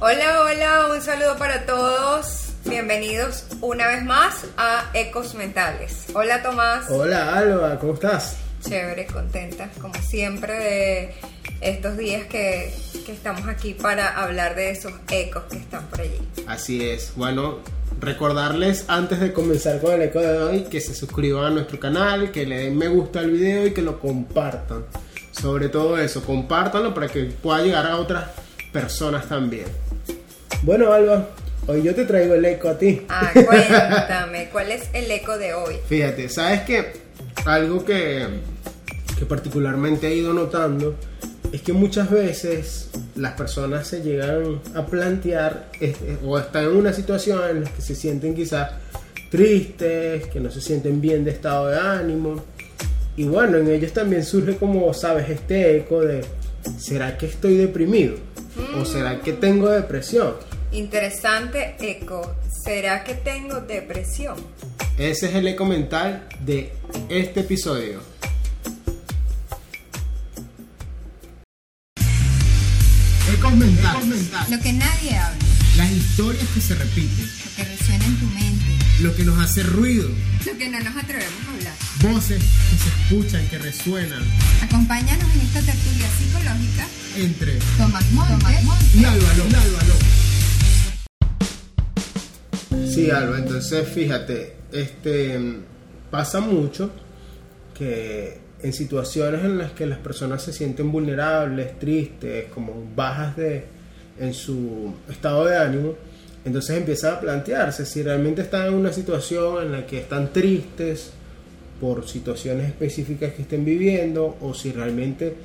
Hola, hola, un saludo para todos. Bienvenidos una vez más a Ecos Mentales. Hola Tomás. Hola Alba, ¿cómo estás? Chévere, contenta, como siempre, de estos días que, que estamos aquí para hablar de esos ecos que están por allí. Así es. Bueno, recordarles antes de comenzar con el eco de hoy que se suscriban a nuestro canal, que le den me gusta al video y que lo compartan. Sobre todo eso, compártanlo para que pueda llegar a otras personas también. Bueno, Alba, hoy yo te traigo el eco a ti. Ah, cuéntame, ¿cuál es el eco de hoy? Fíjate, ¿sabes qué? Algo que, que particularmente he ido notando es que muchas veces las personas se llegan a plantear este, o están en una situación en la que se sienten quizás tristes, que no se sienten bien de estado de ánimo. Y bueno, en ellos también surge como, sabes, este eco de, ¿será que estoy deprimido? ¿O será que tengo depresión? Interesante eco. ¿Será que tengo depresión? Ese es el eco mental de este episodio. Ecos mentales. Lo que nadie habla, Las historias que se repiten. lo que resuena en tu mente, Lo que nos hace ruido. lo que no nos atrevemos a hablar. Voces que se escuchan, que resuenan. Acompáñanos en esta tertulia psicológica. Entre Tomás Montes. y Álvaro. Y Álvaro. Sí, Álvaro, entonces fíjate, este pasa mucho que en situaciones en las que las personas se sienten vulnerables, tristes, como bajas de en su estado de ánimo, entonces empieza a plantearse si realmente están en una situación en la que están tristes por situaciones específicas que estén viviendo o si realmente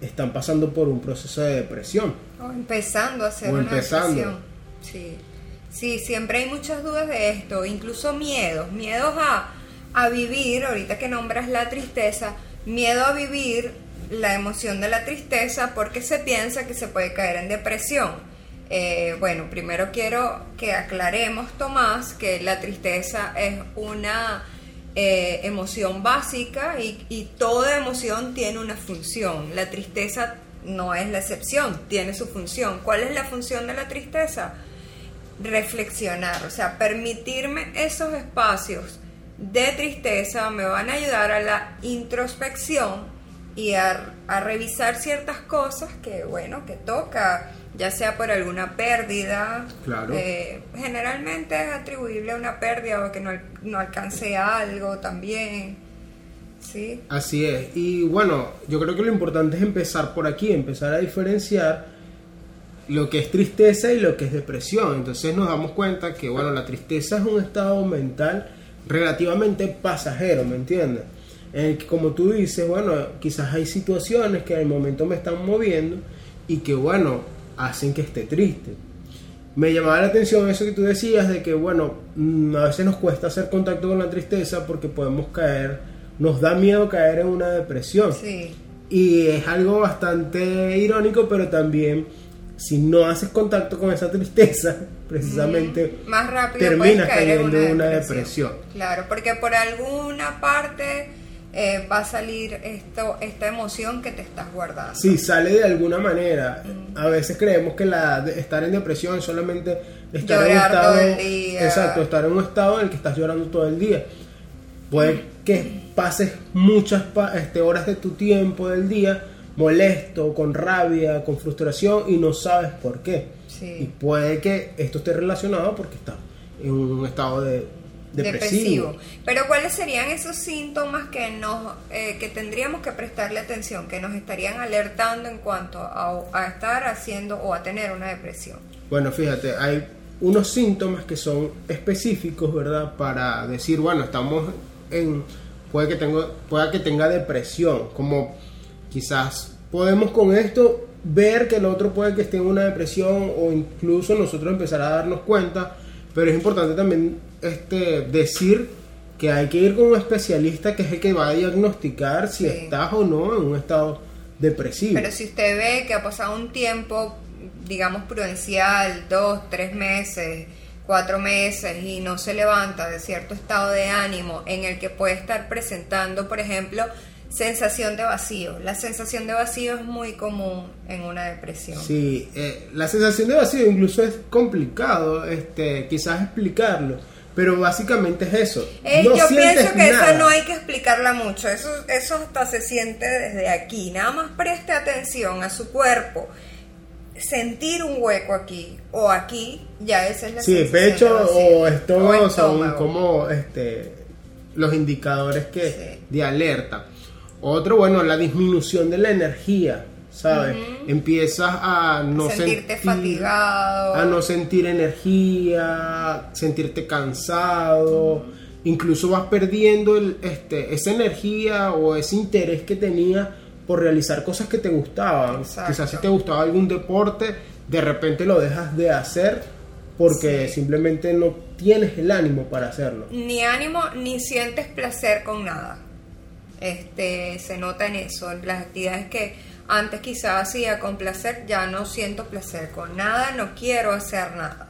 están pasando por un proceso de depresión. O empezando a hacer O una empezando. depresión. Sí. sí, siempre hay muchas dudas de esto, incluso miedos, miedos a, a vivir, ahorita que nombras la tristeza, miedo a vivir la emoción de la tristeza porque se piensa que se puede caer en depresión. Eh, bueno, primero quiero que aclaremos, Tomás, que la tristeza es una eh, emoción básica y, y toda emoción tiene una función. La tristeza no es la excepción, tiene su función. ¿Cuál es la función de la tristeza? Reflexionar, o sea, permitirme esos espacios de tristeza me van a ayudar a la introspección y a, a revisar ciertas cosas que, bueno, que toca, ya sea por alguna pérdida. Claro. eh, generalmente es atribuible a una pérdida o que no, no alcance algo también. ¿Sí? Así es. Y bueno, yo creo que lo importante es empezar por aquí, empezar a diferenciar lo que es tristeza y lo que es depresión. Entonces nos damos cuenta que, bueno, la tristeza es un estado mental relativamente pasajero, ¿me entiendes? En el que, como tú dices, bueno, quizás hay situaciones que en el momento me están moviendo y que, bueno, hacen que esté triste. Me llamaba la atención eso que tú decías de que, bueno, mm, a veces nos cuesta hacer contacto con la tristeza porque podemos caer, nos da miedo caer en una depresión. Sí. Y es algo bastante irónico, pero también si no haces contacto con esa tristeza, precisamente más rápido terminas cayendo en en una, una depresión. depresión. Claro, porque por alguna parte eh, va a salir esto, esta emoción que te estás guardando. Sí, sale de alguna manera. A veces creemos que la de estar en depresión es solamente estar en un Llorar estado. todo el día. Exacto, estar en un estado en el que estás llorando todo el día. Puede que pases muchas este, horas de tu tiempo del día molesto, con rabia, con frustración y no sabes por qué. Sí. Y puede que esto esté relacionado porque estás en un estado de depresivo. Pero ¿cuáles serían esos síntomas que nos eh, que tendríamos que prestarle atención, que nos estarían alertando en cuanto a, a estar haciendo o a tener una depresión? Bueno, fíjate, hay unos síntomas que son específicos, ¿verdad? Para decir, bueno, estamos en puede que tengo pueda que tenga depresión, como quizás podemos con esto ver que el otro puede que esté en una depresión o incluso nosotros empezar a darnos cuenta, pero es importante también este decir que hay que ir con un especialista que es el que va a diagnosticar si Sí. estás o no en un estado depresivo. Pero si usted ve que ha pasado un tiempo, digamos, prudencial, dos, tres meses, cuatro meses, y no se levanta de cierto estado de ánimo en el que puede estar presentando, por ejemplo, sensación de vacío. La sensación de vacío es muy común en una depresión. Sí, eh, la sensación de vacío incluso es complicado, este, quizás explicarlo, pero básicamente es eso. Eh, No yo pienso que nada. eso no hay que explicarla mucho, eso, eso hasta se siente desde aquí. Nada más preste atención a su cuerpo. Sentir un hueco aquí o aquí, ya esa es la Sí, pecho o estómago son estómago. como este, los indicadores que Sí. de alerta. Otro, bueno, la disminución de la energía, ¿sabes? Empiezas a no Sentirte sentir, fatigado. a no sentir energía, sentirte cansado, incluso vas perdiendo el, este, esa energía o ese interés que tenía por realizar cosas que te gustaban. Exacto. Quizás si te gustaba algún deporte, de repente lo dejas de hacer porque Sí. simplemente no tienes el ánimo para hacerlo. ni ánimo ni sientes placer con nada. Este, se nota en eso, las actividades que antes quizás hacía con placer, ya no siento placer con nada, no quiero hacer nada.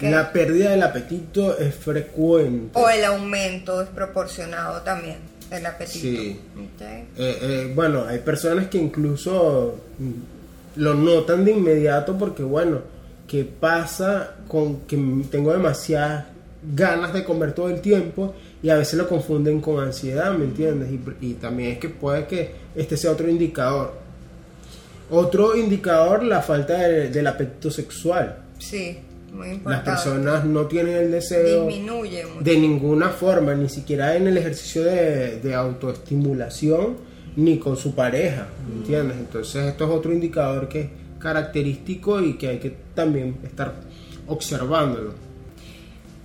La pérdida del apetito es frecuente. O el aumento desproporcionado también del apetito. Sí. Eh, eh, bueno, hay personas que incluso mm, lo notan de inmediato porque, bueno, ¿qué pasa con que tengo demasiadas ganas de comer todo el tiempo y a veces lo confunden con ansiedad, ¿me entiendes? Y, y también es que puede que este sea otro indicador. Otro indicador, la falta de- del apetito sexual. Sí, muy Las importante. personas no tienen el deseo Disminuye mucho. de ninguna forma, ni siquiera en el ejercicio de, de autoestimulación, ni con su pareja, ¿me ¿entiendes? Entonces esto es otro indicador que es característico y que hay que también estar observándolo.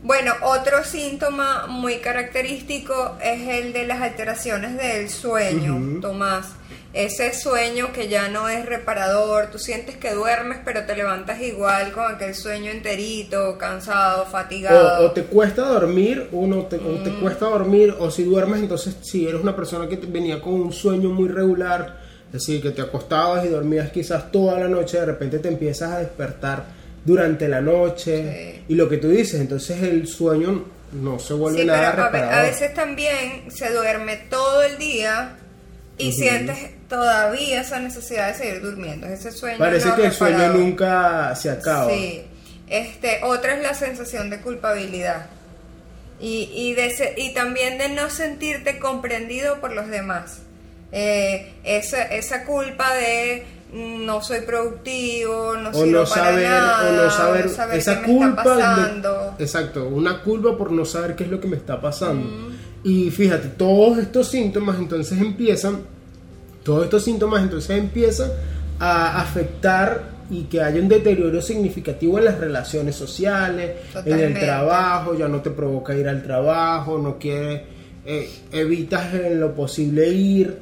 Bueno, otro síntoma muy característico es el de las alteraciones del sueño. Tomás. Ese sueño que ya no es reparador, tú sientes que duermes pero te levantas igual con aquel sueño enterito, cansado, fatigado. O, o te cuesta dormir, uno te, o te cuesta dormir, o si duermes, entonces si eres una persona que te- venía con un sueño muy regular, es decir, que te acostabas y dormías quizás toda la noche, de repente te empiezas a despertar durante la noche, Sí. y lo que tú dices, entonces el sueño no se vuelve Sí, nada pero a, ve- reparador. a veces también se duerme todo el día y sientes todavía esa necesidad de seguir durmiendo. Ese sueño Parece no que el sueño nunca se acaba. Sí. Este, otra es la sensación de culpabilidad. Y, y, de se- y también de no sentirte comprendido por los demás. Eh, esa, esa culpa de no soy productivo, no o sirvo no para saber, nada, o no saber, saber esa qué me está de- pasando. exacto, una culpa por no saber qué es lo que me está pasando. Y fíjate, todos estos síntomas entonces empiezan, todos estos síntomas entonces empiezan a afectar y que haya un deterioro significativo en las relaciones sociales, en el trabajo, ya no te provoca ir al trabajo, no quieres, eh, evitas en lo posible ir,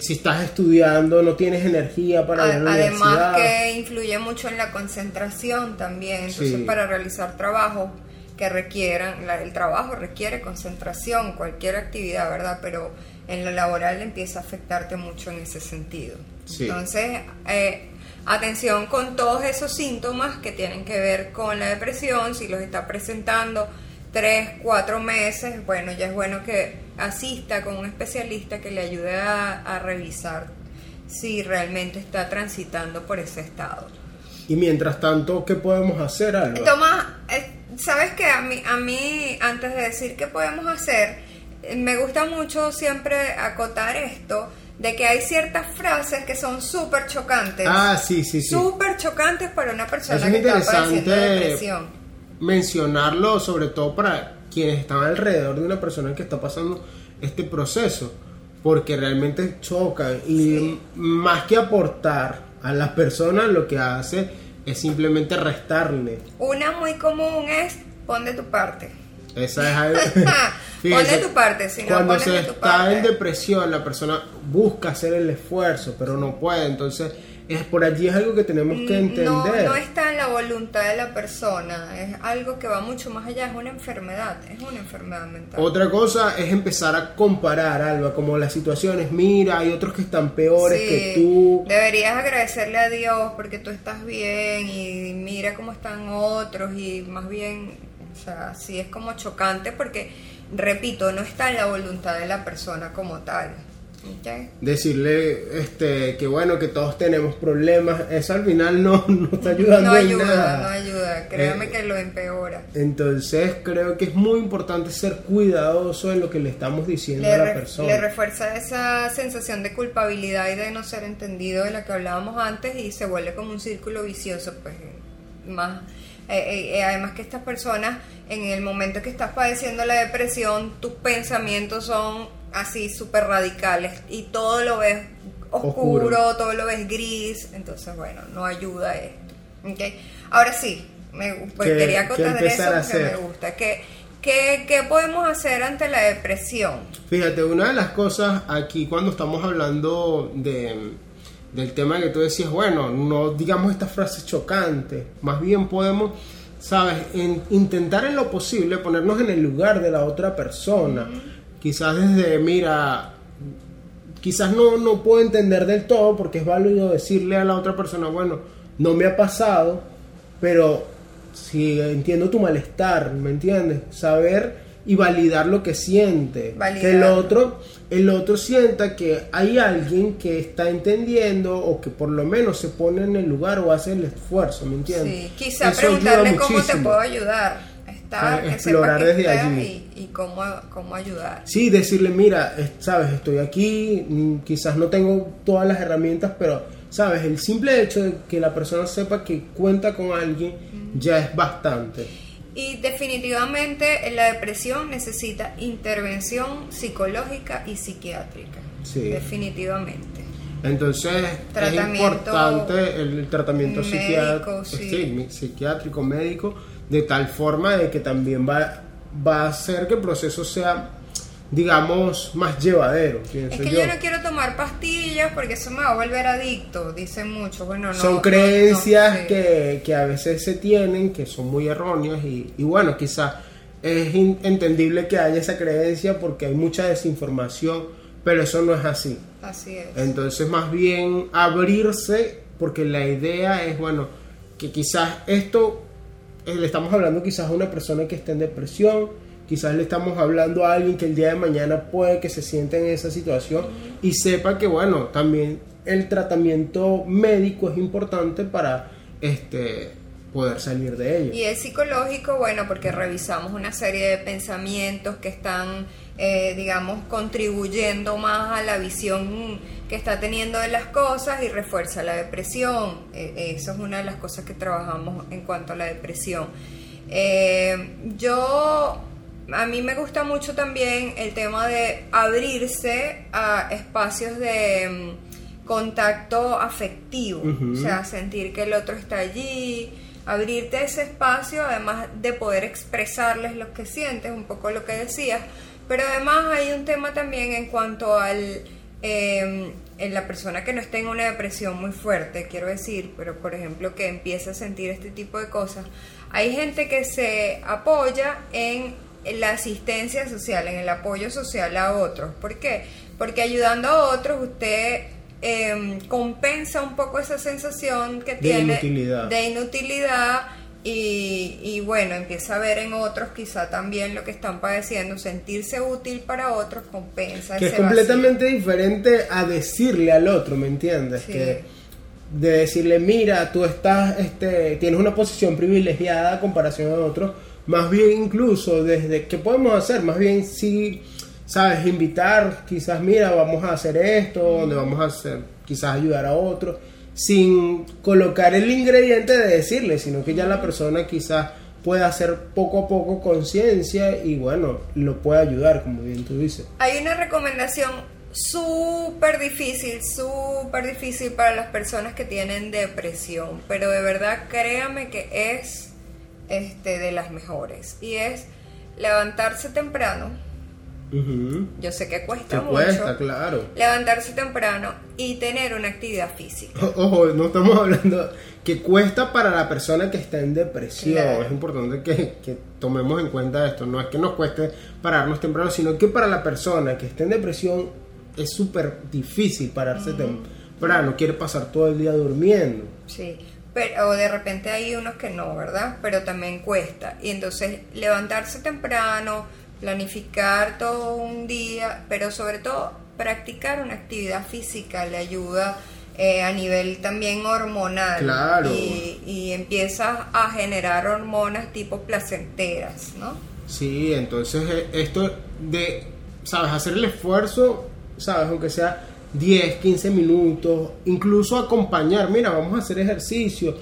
si estás estudiando no tienes energía para ir a la Además universidad. que influye mucho en la concentración también, entonces Sí. para realizar trabajos que requieran, la- el trabajo requiere concentración, cualquier actividad, ¿verdad? Pero en lo laboral empieza a afectarte mucho en ese sentido. Sí. Entonces, eh, atención con todos esos síntomas que tienen que ver con la depresión, si los está presentando tres, cuatro meses, bueno, ya es bueno que asista con un especialista que le ayude a, a revisar si realmente está transitando por ese estado. Y mientras tanto, ¿qué podemos hacer, Alba? Tomás, eh, sabes que a mí, a mí, antes de decir qué podemos hacer, eh, me gusta mucho siempre acotar esto, de que hay ciertas frases que son súper chocantes. Ah, sí, sí, sí. Súper chocantes para una persona Eso es que está padeciendo depresión. Mencionarlo, sobre todo para quienes están alrededor de una persona que está pasando este proceso, porque realmente choca y Sí. más que aportar a las personas, lo que hace es simplemente restarle. Una muy común es pon de tu parte. Esa es algo. Pon de tu parte, si no cuando se de tu está parte. en depresión, la persona busca hacer el esfuerzo, pero no puede. Entonces, es por allí es algo que tenemos que entender. No, no está en la voluntad de la persona, es algo que va mucho más allá, es una enfermedad, es una enfermedad mental. Otra cosa es empezar a comparar, Alba, como las situaciones. Mira, hay otros que están peores Sí, que tú. Deberías agradecerle a Dios porque tú estás bien y mira cómo están otros y más bien, o sea, sí es como chocante porque, repito, no está en la voluntad de la persona como tal. Decirle este que bueno, que todos tenemos problemas, eso al final no, no está ayudando No en ayuda, nada. no ayuda. Créame Eh, que lo empeora. Entonces creo que es muy importante ser cuidadoso en lo que le estamos diciendo Le, a la persona. le refuerza esa sensación de culpabilidad y de no ser entendido de la que hablábamos antes y se vuelve como un círculo vicioso, pues más. eh, eh, eh, además que estas personas, en el momento que estás padeciendo la depresión, tus pensamientos son así súper radicales y todo lo ves oscuro, Oscuro. todo lo ves gris, entonces bueno, no ayuda esto. ¿ok? Ahora sí, me, pues ¿Qué- quería acotar eso porque me gusta. ¿Qué, qué, qué podemos hacer ante la depresión? Fíjate, una de las cosas aquí cuando estamos hablando de, del tema que tú decías, bueno, no digamos estas frases chocantes, más bien podemos, sabes, En- intentar en lo posible ponernos en el lugar de la otra persona. Quizás desde, mira, quizás no, no puedo entender del todo porque es válido decirle a la otra persona, bueno, no me ha pasado, pero si entiendo tu malestar, ¿me entiendes? Saber y validar lo que siente. Validar. Que el otro, el otro sienta que hay alguien que está entendiendo o que por lo menos se pone en el lugar o hace el esfuerzo, ¿me entiendes? Sí, quizá Eso preguntarle cómo te puedo ayudar. Estar, Eh, que explorar sepa que desde allí. Y, y cómo, cómo ayudar. Sí, decirle, mira, es- sabes, estoy aquí, mm, quizás no tengo todas las herramientas, pero, sabes, el simple hecho de que la persona sepa que cuenta con alguien ya es bastante. Y definitivamente la depresión necesita intervención psicológica y psiquiátrica. Sí. Definitivamente. Entonces es importante el, tratamiento médico, psiquiátrico, sí. psiquiátrico, médico, de tal forma de que también va, va a hacer que el proceso sea, digamos, más llevadero, pienso Es que yo. yo no quiero tomar pastillas porque eso me va a volver adicto, dicen muchos. Bueno, no, son creencias no que, que a veces se tienen, que son muy erróneas y, y bueno, quizás es entendible que haya esa creencia porque hay mucha desinformación, pero eso no es así. Así es. Entonces más bien abrirse porque la idea es, bueno, que quizás esto, le estamos hablando quizás a una persona que está en depresión, quizás le estamos hablando a alguien que el día de mañana puede que se sienta en esa situación y sepa que, bueno, también el tratamiento médico es importante para este poder salir de ello. Y es psicológico, bueno, porque revisamos una serie de pensamientos que están, eh, digamos, contribuyendo más a la visión que está teniendo de las cosas y refuerza la depresión. Eh, eso es una de las cosas que trabajamos en cuanto a la depresión. Eh, yo, a mí me gusta mucho también el tema de abrirse a espacios de mm, contacto afectivo, o sea, sentir que el otro está allí, abrirte ese espacio, además de poder expresarles lo que sientes, un poco lo que decías, pero además hay un tema también en cuanto al eh, en la persona que no está en una depresión muy fuerte, quiero decir, pero por ejemplo que empieza a sentir este tipo de cosas, hay gente que se apoya en la asistencia social, en el apoyo social a otros. ¿Por qué? Porque ayudando a otros usted eh, compensa un poco esa sensación que De tiene inutilidad. de inutilidad y, y bueno, empieza a ver en otros quizá también lo que están padeciendo, sentirse útil para otros compensa que es vacío. completamente diferente a decirle al otro, ¿me entiendes? Sí. Que de decirle, mira, tú estás, este, tienes una posición privilegiada a comparación a otros, más bien incluso desde, ¿qué podemos hacer? Más bien sí, sabes, invitar, quizás, mira, vamos a hacer esto, donde vamos a hacer, quizás ayudar a otros, sin colocar el ingrediente de decirle, sino que ya la persona quizás pueda hacer poco a poco conciencia y bueno, lo puede ayudar, como bien tú dices. Hay una recomendación súper difícil, súper difícil para las personas que tienen depresión, pero de verdad créame que es este de las mejores y es levantarse temprano. Yo sé que Que cuesta mucho. cuesta, claro. Levantarse temprano y tener una actividad física. O- Ojo, no estamos hablando que cuesta para la persona que está en depresión. Claro. Es importante que, que tomemos en cuenta esto. No es que nos cueste pararnos temprano, sino que para la persona que está en depresión es súper difícil pararse temprano. Quiere pasar todo el día durmiendo. Sí, pero o de repente hay unos que no, ¿verdad? Pero también cuesta. Y entonces levantarse temprano, planificar todo un día, pero sobre todo practicar una actividad física, le ayuda eh, a nivel también hormonal. Claro. Y, y empiezas a generar hormonas tipo placenteras, ¿no? Sí, entonces eh, esto de, ¿sabes? Hacer el esfuerzo, ¿sabes? Aunque sea 10, 15 minutos, incluso acompañar, mira, vamos a hacer ejercicio.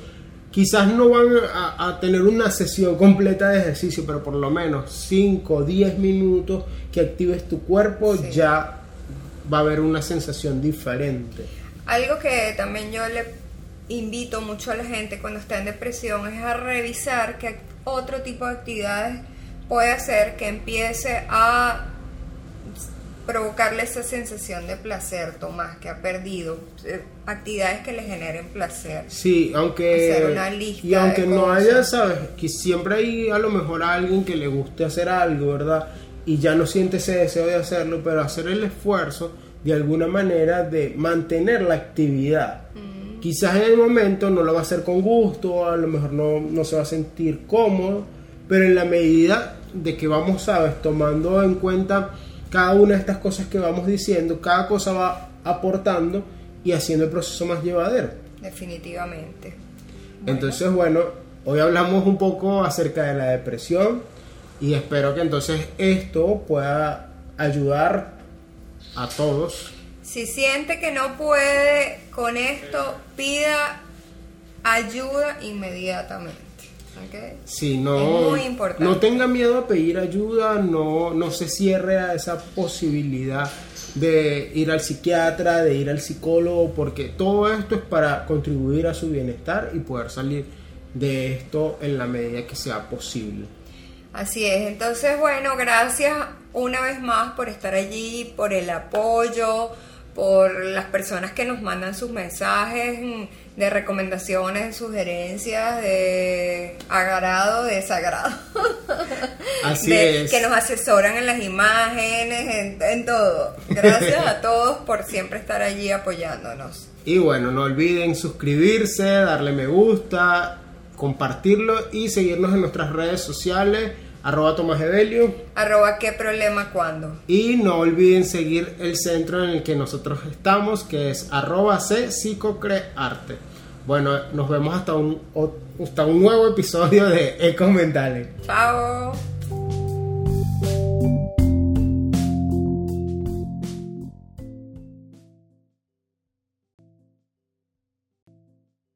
Quizás no van a, a tener una sesión completa de ejercicio, pero por lo menos 5, 10 minutos que actives tu cuerpo, Sí. ya va a haber una sensación diferente. Algo que también yo le invito mucho a la gente cuando está en depresión es a revisar qué otro tipo de actividades puede hacer que empiece a provocarle esa sensación de placer, Tomás, que ha perdido. Eh, Actividades que le generen placer. Sí, aunque Hacer una lista y aunque de no haya, sabes, que siempre hay a lo mejor a alguien que le guste hacer algo, ¿verdad? Y ya no siente ese deseo de hacerlo, pero hacer el esfuerzo de alguna manera de mantener la actividad. Mm. Quizás en el momento no lo va a hacer con gusto, a lo mejor no, no se va a sentir cómodo, pero en la medida de que vamos, sabes, tomando en cuenta cada una de estas cosas que vamos diciendo, cada cosa va aportando y haciendo el proceso más llevadero. Definitivamente. Entonces, bueno, hoy hablamos un poco acerca de la depresión y espero que entonces esto pueda ayudar a todos. Si siente que no puede con esto, pida ayuda inmediatamente. ¿Ok? Si no, Es muy importante. no tenga miedo a pedir ayuda, no, no se cierre a esa posibilidad de ir al psiquiatra, de ir al psicólogo, porque todo esto es para contribuir a su bienestar y poder salir de esto en la medida que sea posible. Así es, entonces bueno, gracias una vez más por estar allí, por el apoyo, por las personas que nos mandan sus mensajes mm, de recomendaciones, de sugerencias, de agrado, de desagrado. Así De- es. Que nos asesoran en las imágenes, en, en todo. Gracias a todos por siempre estar allí apoyándonos. Y bueno, no olviden suscribirse, darle me gusta, compartirlo y seguirnos en nuestras redes sociales, arroba Tomás Evelio. Arroba qué problema cuando. Y no olviden seguir el centro en el que nosotros estamos, que es arroba C psicocrearte. Bueno, nos vemos hasta un, hasta un nuevo episodio de Ecos Mentales. Chao.